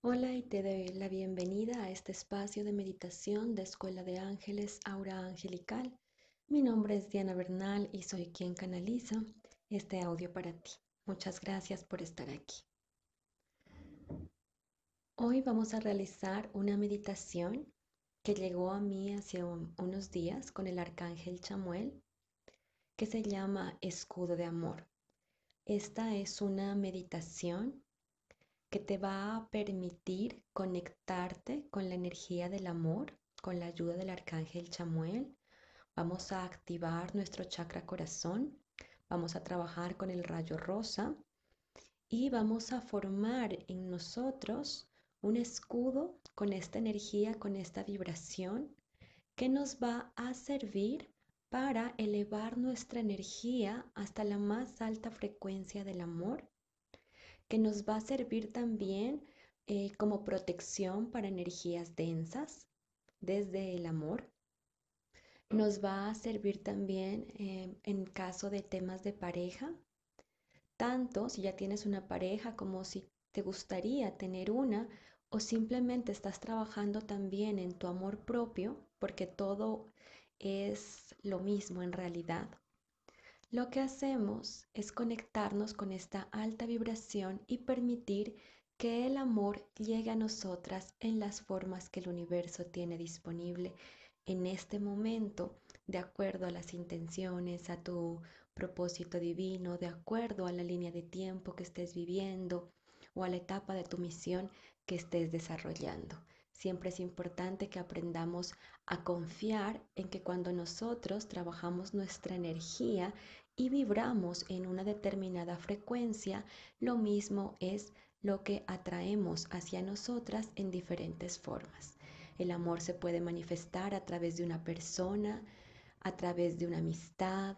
Hola y te doy la bienvenida a este espacio de meditación de Escuela de Ángeles Aura Angelical. Mi nombre es Diana Bernal y soy quien canaliza este audio para ti. Muchas gracias por estar aquí. Hoy vamos a realizar una meditación que llegó a mí hace unos días con el arcángel Chamuel que se llama Escudo de Amor. Esta es una meditación que te va a permitir conectarte con la energía del amor, con la ayuda del arcángel Chamuel. Vamos a activar nuestro chakra corazón, vamos a trabajar con el rayo rosa y vamos a formar en nosotros un escudo con esta energía, con esta vibración que nos va a servir para elevar nuestra energía hasta la más alta frecuencia del amor que nos va a servir también eh, como protección para energías densas desde el amor. Nos va a servir también eh, en caso de temas de pareja, tanto si ya tienes una pareja como si te gustaría tener una o simplemente estás trabajando también en tu amor propio, porque todo es lo mismo en realidad. Lo que hacemos es conectarnos con esta alta vibración y permitir que el amor llegue a nosotras en las formas que el universo tiene disponible en este momento, de acuerdo a las intenciones, a tu propósito divino, de acuerdo a la línea de tiempo que estés viviendo o a la etapa de tu misión que estés desarrollando. Siempre es importante que aprendamos a confiar en que cuando nosotros trabajamos nuestra energía y vibramos en una determinada frecuencia, lo mismo es lo que atraemos hacia nosotras en diferentes formas. El amor se puede manifestar a través de una persona, a través de una amistad,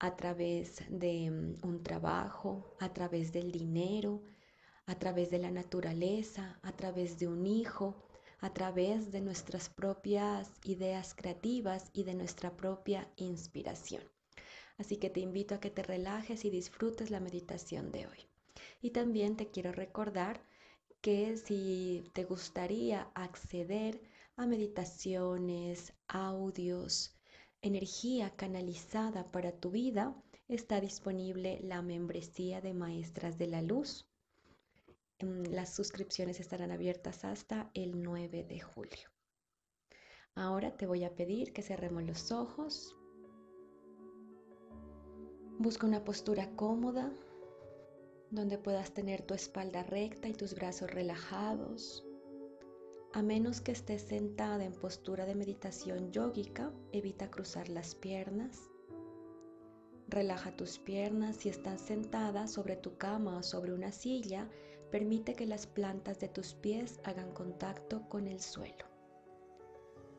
a través de mm, un trabajo, a través del dinero, a través de la naturaleza, a través de un hijo, a través de nuestras propias ideas creativas y de nuestra propia inspiración. Así que te invito a que te relajes y disfrutes la meditación de hoy. Y también te quiero recordar que si te gustaría acceder a meditaciones, audios, energía canalizada para tu vida, está disponible la membresía de Maestras de la Luz. Las suscripciones estarán abiertas hasta el 9 de julio. Ahora te voy a pedir que cerremos los ojos. Busca una postura cómoda donde puedas tener tu espalda recta y tus brazos relajados. A menos que estés sentada en postura de meditación yógica, evita cruzar las piernas. Relaja tus piernas si estás sentada sobre tu cama o sobre una silla Permite que las plantas de tus pies hagan contacto con el suelo.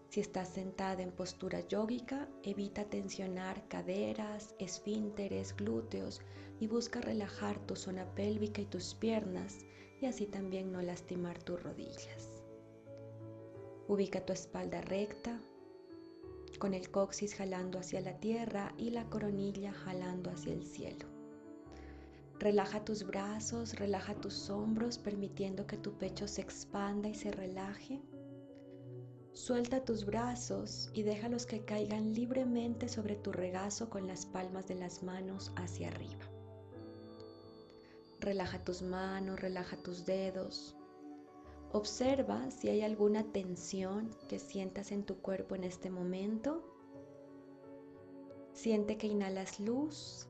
Si estás sentada en postura yógica, evita tensionar caderas, esfínteres, glúteos y busca relajar tu zona pélvica y tus piernas y así también no lastimar tus rodillas. Ubica tu espalda recta, con el coxis jalando hacia la tierra y la coronilla jalando hacia el cielo. Relaja tus brazos, relaja tus hombros, permitiendo que tu pecho se expanda y se relaje. Suelta tus brazos y déjalos que caigan libremente sobre tu regazo con las palmas de las manos hacia arriba. Relaja tus manos, relaja tus dedos. Observa si hay alguna tensión que sientas en tu cuerpo en este momento. Siente que inhalas luz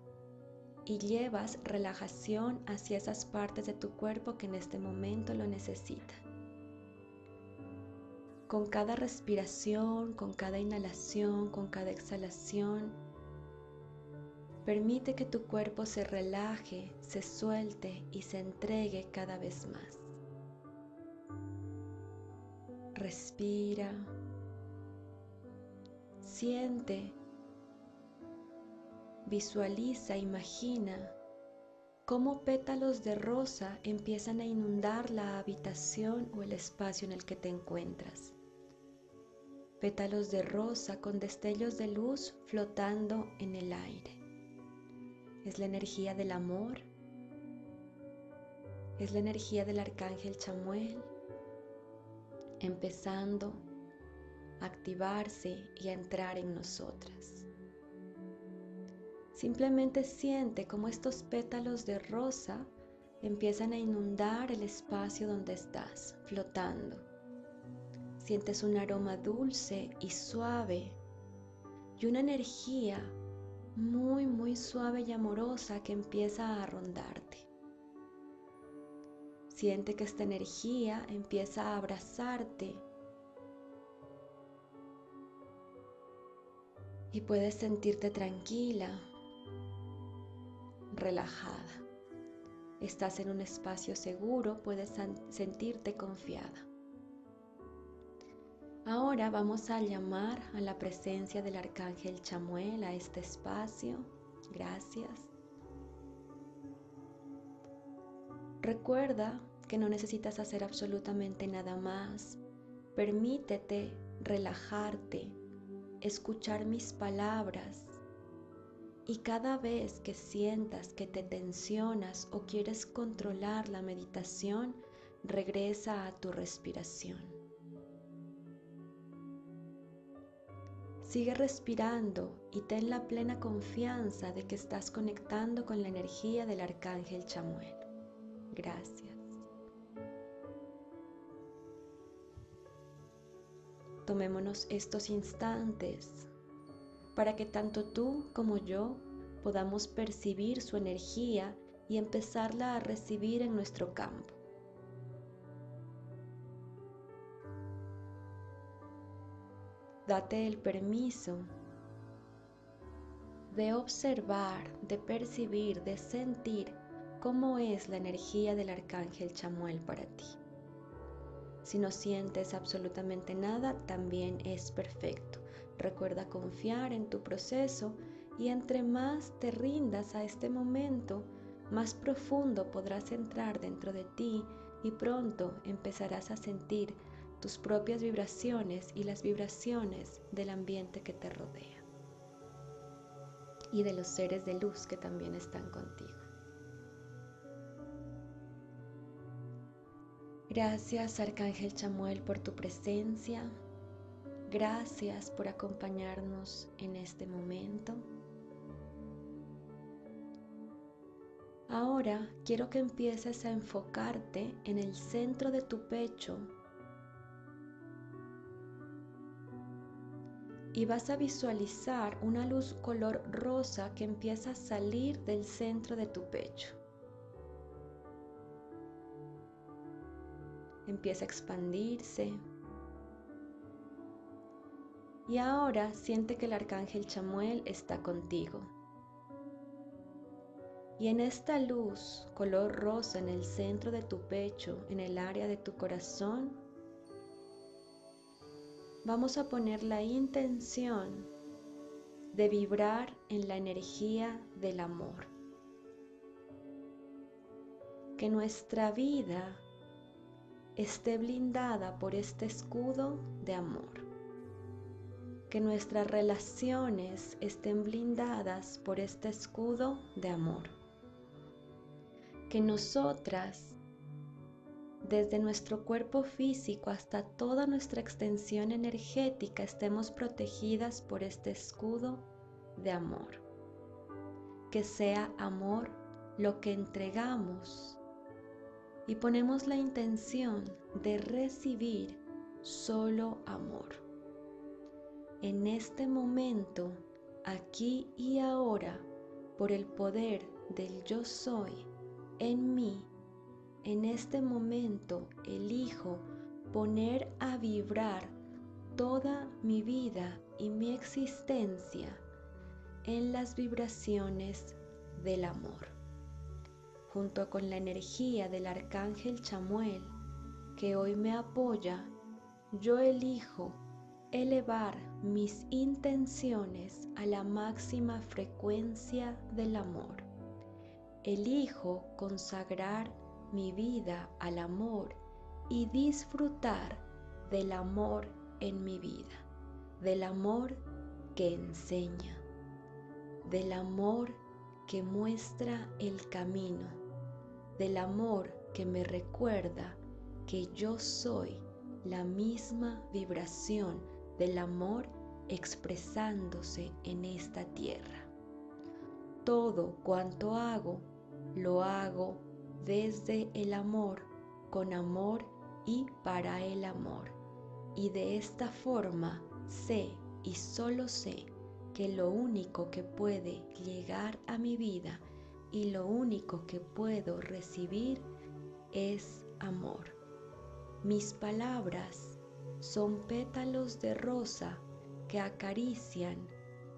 y llevas relajación hacia esas partes de tu cuerpo que en este momento lo necesitan. Con cada respiración, con cada inhalación, con cada exhalación, permite que tu cuerpo se relaje, se suelte y se entregue cada vez más. Respira. Siente Visualiza, imagina cómo pétalos de rosa empiezan a inundar la habitación o el espacio en el que te encuentras. Pétalos de rosa con destellos de luz flotando en el aire. Es la energía del amor. Es la energía del arcángel Chamuel empezando a activarse y a entrar en nosotras. Simplemente siente como estos pétalos de rosa empiezan a inundar el espacio donde estás, flotando. Sientes un aroma dulce y suave y una energía muy, muy suave y amorosa que empieza a rondarte. Siente que esta energía empieza a abrazarte y puedes sentirte tranquila, relajada. Estás en un espacio seguro, puedes sentirte confiada. Ahora vamos a llamar a la presencia del arcángel Chamuel a este espacio. Gracias. Recuerda que no necesitas hacer absolutamente nada más. Permítete relajarte, escuchar mis palabras y cada vez que sientas que te tensionas o quieres controlar la meditación, regresa a tu respiración. Sigue respirando y ten la plena confianza de que estás conectando con la energía del arcángel Chamuel. Gracias. Tomémonos estos instantes para que tanto tú como yo podamos percibir su energía y empezarla a recibir en nuestro campo. Date el permiso de observar, de percibir, de sentir cómo es la energía del arcángel Chamuel para ti. Si no sientes absolutamente nada, también es perfecto. Recuerda confiar en tu proceso y entre más te rindas a este momento, más profundo podrás entrar dentro de ti y pronto empezarás a sentir tus propias vibraciones y las vibraciones del ambiente que te rodea y de los seres de luz que también están contigo. Gracias Arcángel Chamuel por tu presencia. Gracias por acompañarnos en este momento. Ahora quiero que empieces a enfocarte en el centro de tu pecho y vas a visualizar una luz color rosa que empieza a salir del centro de tu pecho. Empieza a expandirse. Y ahora siente que el arcángel Chamuel está contigo. Y en esta luz color rosa en el centro de tu pecho, en el área de tu corazón, vamos a poner la intención de vibrar en la energía del amor. Que nuestra vida esté blindada por este escudo de amor. Que nuestras relaciones estén blindadas por este escudo de amor. Que nosotras desde nuestro cuerpo físico hasta toda nuestra extensión energética estemos protegidas por este escudo de amor. Que sea amor lo que entregamos y ponemos la intención de recibir solo amor. En este momento, aquí y ahora, por el poder del yo soy en mí, en este momento elijo poner a vibrar toda mi vida y mi existencia en las vibraciones del amor, junto con la energía del arcángel Chamuel que hoy me apoya, yo elijo elevar mis intenciones a la máxima frecuencia del amor. Elijo consagrar mi vida al amor y disfrutar del amor en mi vida, del amor que enseña, del amor que muestra el camino, del amor que me recuerda que yo soy la misma vibración del amor expresándose en esta tierra. Todo cuanto hago, lo hago desde el amor, con amor y para el amor. Y de esta forma sé y solo sé que lo único que puede llegar a mi vida y lo único que puedo recibir es amor. Mis palabras son pétalos de rosa que acarician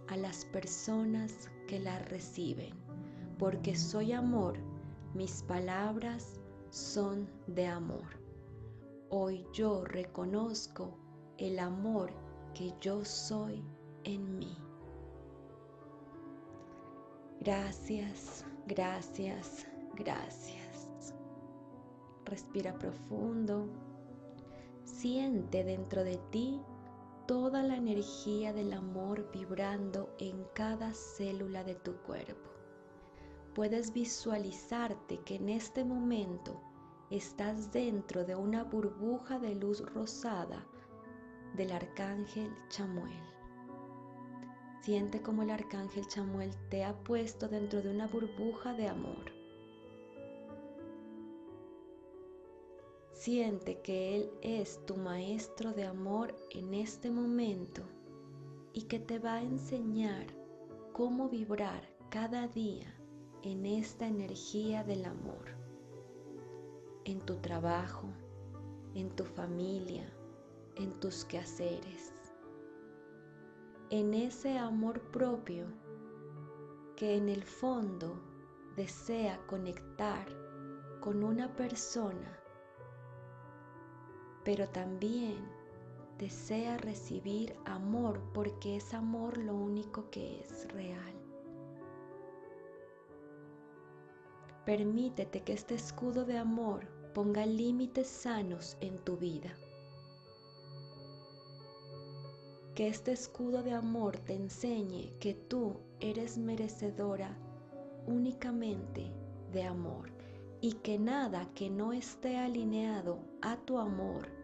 a las personas que las reciben. Porque soy amor, mis palabras son de amor. Hoy yo reconozco el amor que yo soy en mí. Gracias, gracias, gracias. Respira profundo. Siente dentro de ti toda la energía del amor vibrando en cada célula de tu cuerpo. Puedes visualizarte que en este momento estás dentro de una burbuja de luz rosada del arcángel Chamuel. Siente como el arcángel Chamuel te ha puesto dentro de una burbuja de amor. Siente que Él es tu maestro de amor en este momento y que te va a enseñar cómo vibrar cada día en esta energía del amor. En tu trabajo, en tu familia, en tus quehaceres en ese amor propio que en el fondo desea conectar con una persona, pero también desea recibir amor porque es amor lo único que es real. Permítete que este escudo de amor ponga límites sanos en tu vida. que este escudo de amor te enseñe que tú eres merecedora únicamente de amor y que nada que no esté alineado a tu amor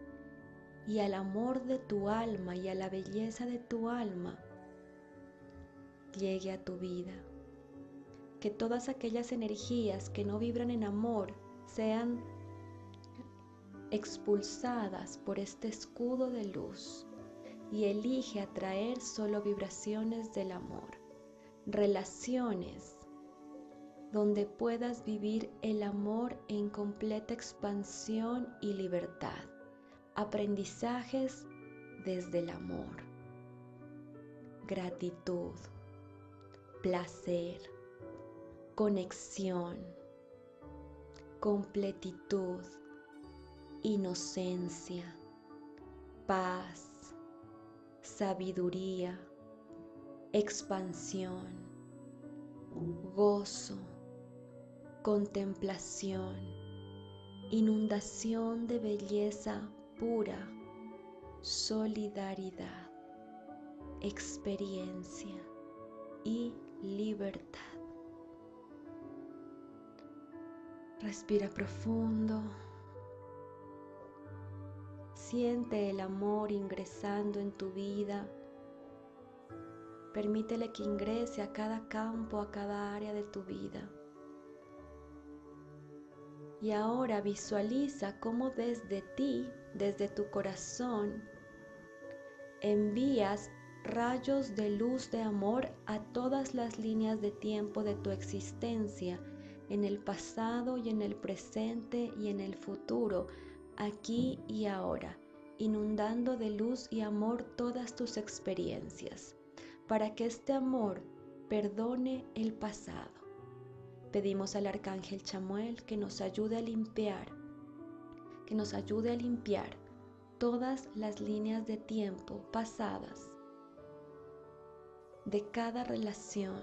y al amor de tu alma y a la belleza de tu alma llegue a tu vida. Que todas aquellas energías que no vibran en amor sean expulsadas por este escudo de luz y elige atraer solo vibraciones del amor, relaciones donde puedas vivir el amor en completa expansión y libertad, aprendizajes desde el amor, gratitud, placer, conexión, completitud, inocencia, paz, sabiduría, expansión, gozo, contemplación, inundación de belleza pura, solidaridad, experiencia y libertad. Respira profundo. Siente el amor ingresando en tu vida. Permítele que ingrese a cada campo, a cada área de tu vida. Y ahora visualiza cómo desde ti, desde tu corazón, envías rayos de luz de amor a todas las líneas de tiempo de tu existencia, en el pasado y en el presente y en el futuro, aquí y ahora inundando de luz y amor todas tus experiencias, para que este amor perdone el pasado. Pedimos al Arcángel Chamuel que nos ayude a limpiar, que nos ayude a limpiar todas las líneas de tiempo pasadas de cada relación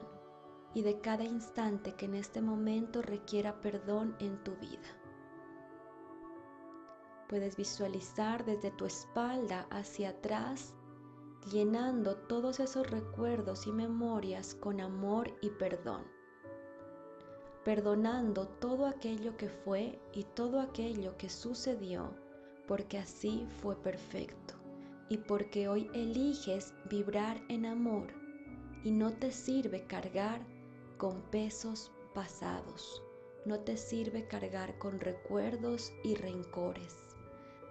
y de cada instante que en este momento requiera perdón en tu vida. Puedes visualizar desde tu espalda hacia atrás, llenando todos esos recuerdos y memorias con amor y perdón. Perdonando todo aquello que fue y todo aquello que sucedió porque así fue perfecto. Y porque hoy eliges vibrar en amor y no te sirve cargar con pesos pasados, no te sirve cargar con recuerdos y rencores,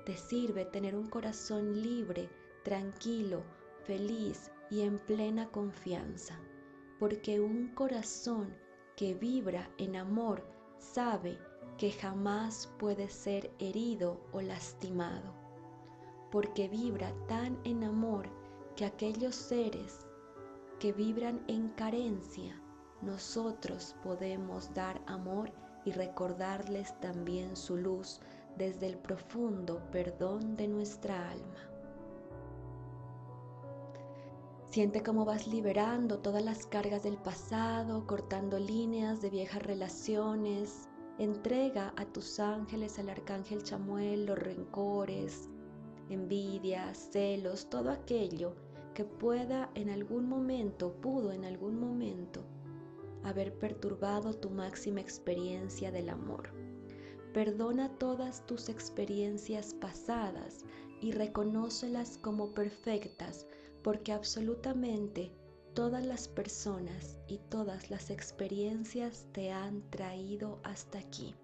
te sirve tener un corazón libre, tranquilo, feliz y en plena confianza, porque un corazón que vibra en amor sabe que jamás puede ser herido o lastimado, porque vibra tan en amor que aquellos seres que vibran en carencia, nosotros podemos dar amor y recordarles también su luz desde el profundo perdón de nuestra alma. Siente cómo vas liberando todas las cargas del pasado, cortando líneas de viejas relaciones, Entrega a tus ángeles, al arcángel Chamuel, los rencores, envidias, celos, todo aquello que pueda en algún momento, pudo en algún momento, haber perturbado tu máxima experiencia del amor. Perdona todas tus experiencias pasadas y reconócelas como perfectas, porque absolutamente Todas las personas y todas las experiencias te han traído hasta aquí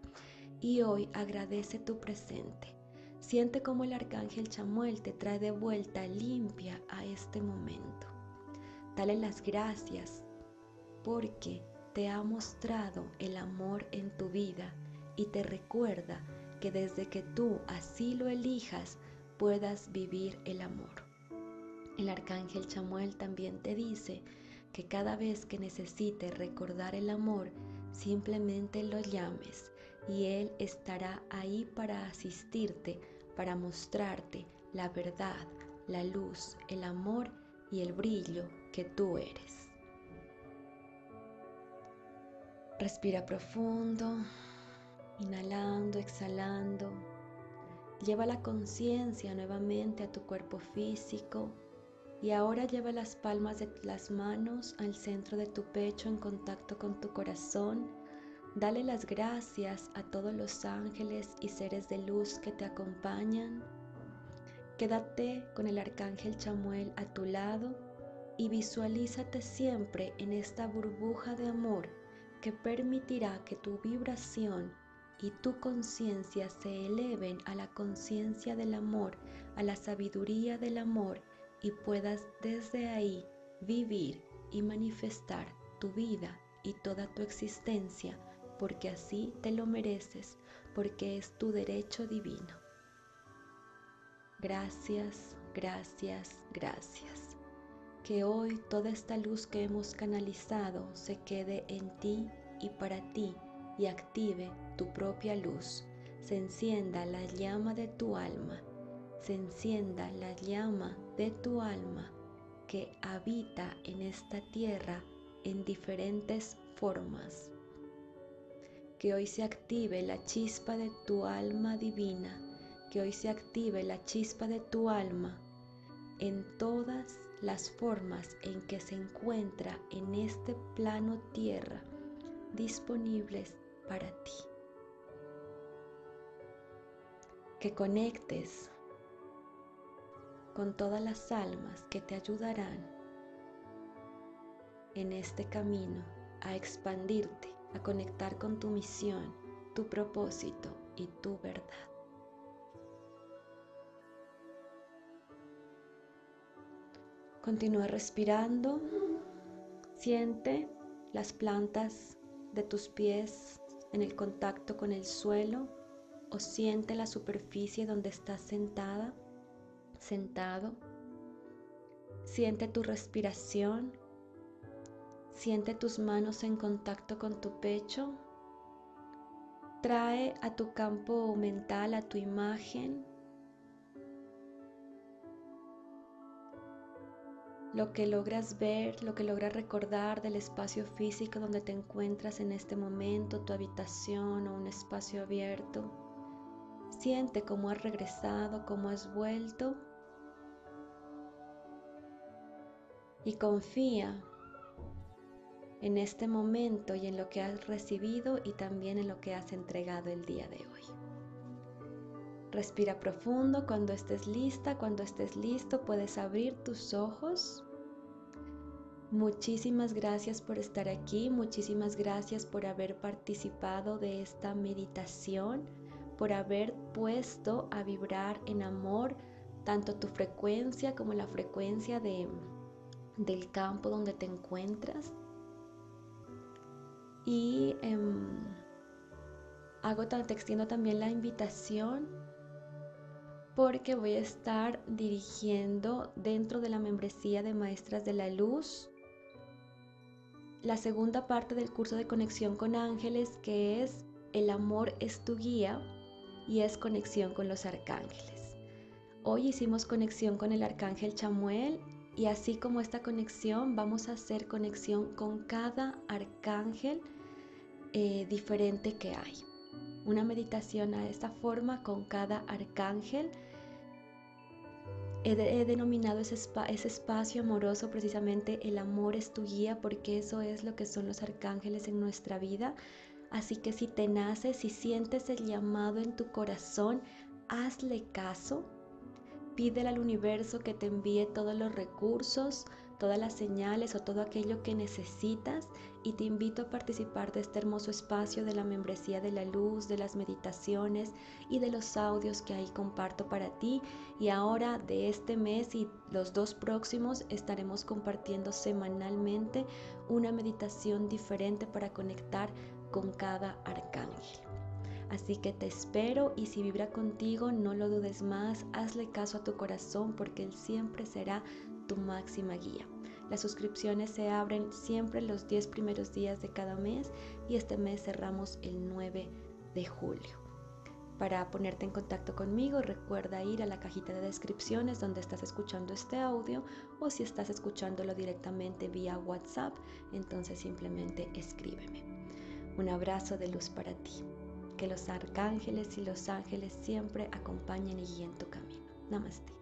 y hoy agradece tu presente. Siente como el arcángel Chamuel te trae de vuelta limpia a este momento. Dale las gracias porque te ha mostrado el amor en tu vida y te recuerda que desde que tú así lo elijas puedas vivir el amor. El arcángel Chamuel también te dice que cada vez que necesites recordar el amor, simplemente lo llames y Él estará ahí para asistirte, para mostrarte la verdad, la luz, el amor y el brillo que tú eres. Respira profundo, inhalando, exhalando. Lleva la conciencia nuevamente a tu cuerpo físico y ahora lleva las palmas de las manos al centro de tu pecho en contacto con tu corazón. Dale las gracias a todos los ángeles y seres de luz que te acompañan. Quédate con el arcángel Chamuel a tu lado y visualízate siempre en esta burbuja de amor que permitirá que tu vibración y tu conciencia se eleven a la conciencia del amor, a la sabiduría del amor y puedas desde ahí vivir y manifestar tu vida y toda tu existencia, porque así te lo mereces, porque es tu derecho divino. Gracias, gracias, gracias. Que hoy toda esta luz que hemos canalizado se quede en ti y para ti y active tu propia luz, se encienda la llama de tu alma se encienda la llama de tu alma que habita en esta tierra en diferentes formas. Que hoy se active la chispa de tu alma divina, que hoy se active la chispa de tu alma en todas las formas en que se encuentra en este plano tierra disponibles para ti. Que conectes con todas las almas que te ayudarán en este camino a expandirte, a conectar con tu misión, tu propósito y tu verdad. Continúa respirando, siente las plantas de tus pies en el contacto con el suelo o siente la superficie donde estás sentada sentado. Siente tu respiración. Siente tus manos en contacto con tu pecho. Trae a tu campo mental, a tu imagen, lo que logras ver, lo que logras recordar del espacio físico donde te encuentras en este momento, tu habitación o un espacio abierto. Siente cómo has regresado, cómo has vuelto y confía en este momento y en lo que has recibido y también en lo que has entregado el día de hoy. Respira profundo cuando estés lista, cuando estés listo puedes abrir tus ojos. Muchísimas gracias por estar aquí, muchísimas gracias por haber participado de esta meditación, por haber puesto a vibrar en amor tanto tu frecuencia como la frecuencia de, del campo donde te encuentras. Y em, hago, te extiendo también la invitación porque voy a estar dirigiendo dentro de la membresía de Maestras de la Luz la segunda parte del curso de conexión con ángeles que es El amor es tu guía y es conexión con los arcángeles. Hoy hicimos conexión con el arcángel Chamuel y así como esta conexión vamos a hacer conexión con cada arcángel eh, diferente que hay. Una meditación a esta forma con cada arcángel He, denominado ese, ese espacio amoroso precisamente el amor es tu guía porque eso es lo que son los arcángeles en nuestra vida. Así que si te nace, si sientes el llamado en tu corazón, hazle caso. Pídele al universo que te envíe todos los recursos, todas las señales o todo aquello que necesitas y te invito a participar de este hermoso espacio de la membresía de la luz, de las meditaciones y de los audios que ahí comparto para ti. Y ahora de este mes y los dos próximos estaremos compartiendo semanalmente una meditación diferente para conectar con cada arcángel. Así que te espero y si vibra contigo, no lo dudes más, hazle caso a tu corazón porque él siempre será tu máxima guía. Las suscripciones se abren siempre los 10 primeros días de cada mes y este mes cerramos el 9 de julio. Para ponerte en contacto conmigo, recuerda ir a la cajita de descripciones donde estás escuchando este audio o si estás escuchándolo directamente vía WhatsApp, entonces simplemente escríbeme. Un abrazo de luz para ti. Que los arcángeles y los ángeles siempre acompañen y guíen tu camino. Namaste.